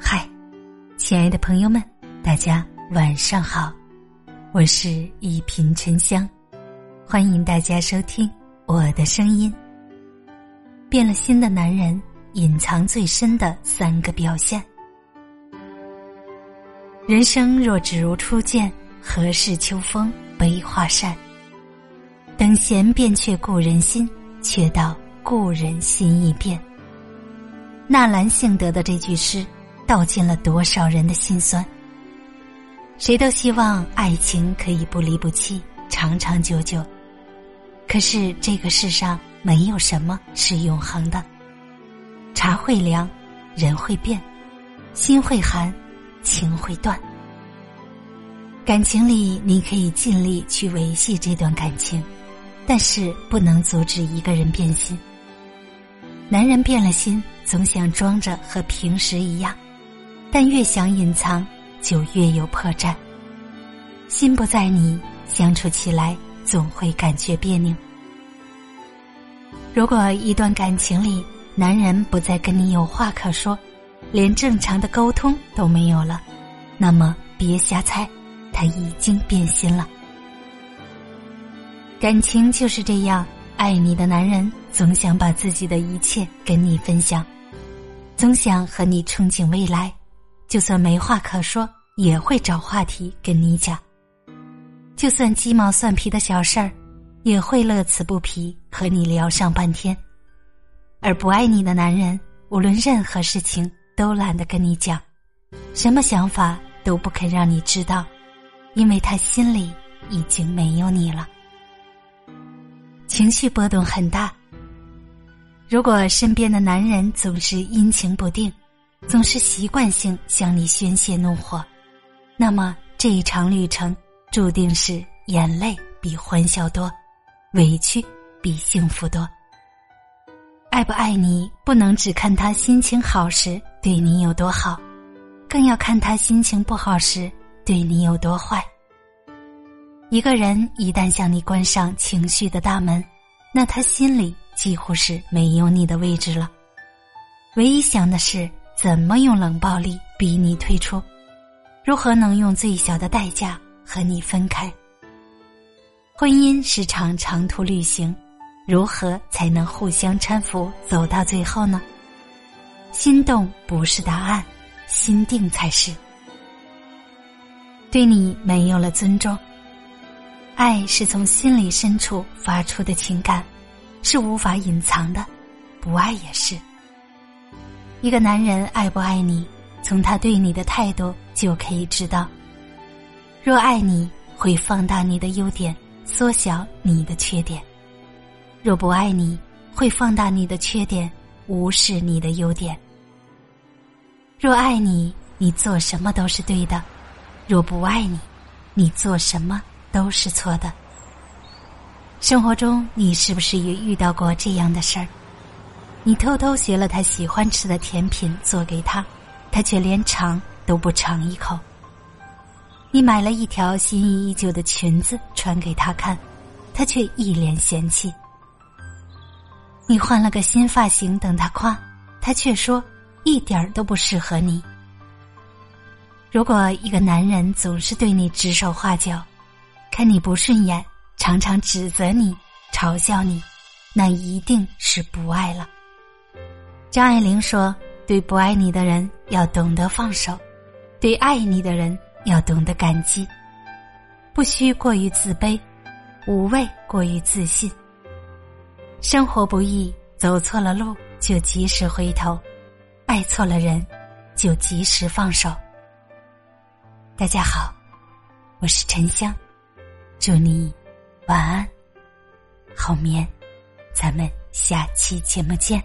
嗨，亲爱的朋友们，大家晚上好，我是一品沉香，欢迎大家收听我的声音。变了心的男人，隐藏最深的三个表现。人生若只如初见，何事秋风悲画扇？等闲变却故人心，却道故人心易变。纳兰性德的这句诗，道尽了多少人的心酸。谁都希望爱情可以不离不弃，长长久久。可是这个世上没有什么是永恒的。茶会凉，人会变，心会寒。情会断，感情里你可以尽力去维系这段感情，但是不能阻止一个人变心。男人变了心，总想装着和平时一样，但越想隐藏，就越有破绽。心不在你，相处起来总会感觉别扭。如果一段感情里，男人不再跟你有话可说。连正常的沟通都没有了，那么别瞎猜，他已经变心了。感情就是这样，爱你的男人总想把自己的一切跟你分享，总想和你憧憬未来，就算没话可说，也会找话题跟你讲。就算鸡毛蒜皮的小事儿，也会乐此不疲和你聊上半天。而不爱你的男人，无论任何事情。都懒得跟你讲，什么想法都不肯让你知道，因为他心里已经没有你了。情绪波动很大。如果身边的男人总是阴晴不定，总是习惯性向你宣泄怒火，那么这一场旅程注定是眼泪比欢笑多，委屈比幸福多。爱不爱你，不能只看他心情好时。对你有多好，更要看他心情不好时对你有多坏。一个人一旦向你关上情绪的大门，那他心里几乎是没有你的位置了。唯一想的是怎么用冷暴力逼你退出，如何能用最小的代价和你分开。婚姻是场长途旅行，如何才能互相搀扶走到最后呢？心动不是答案，心定才是。对你没有了尊重，爱是从心里深处发出的情感，是无法隐藏的。不爱也是。一个男人爱不爱你，从他对你的态度就可以知道。若爱你，会放大你的优点，缩小你的缺点；若不爱你，会放大你的缺点。无视你的优点。若爱你，你做什么都是对的；若不爱你，你做什么都是错的。生活中，你是不是也遇到过这样的事儿？你偷偷学了他喜欢吃的甜品做给他，他却连尝都不尝一口。你买了一条心仪已久的裙子穿给他看，他却一脸嫌弃。你换了个新发型，等他夸，他却说一点儿都不适合你。如果一个男人总是对你指手画脚，看你不顺眼，常常指责你、嘲笑你，那一定是不爱了。张爱玲说：“对不爱你的人要懂得放手，对爱你的人要懂得感激，不需过于自卑，无畏过于自信。”生活不易，走错了路就及时回头，爱错了人就及时放手。大家好，我是沉香，祝你晚安，好眠，咱们下期节目见。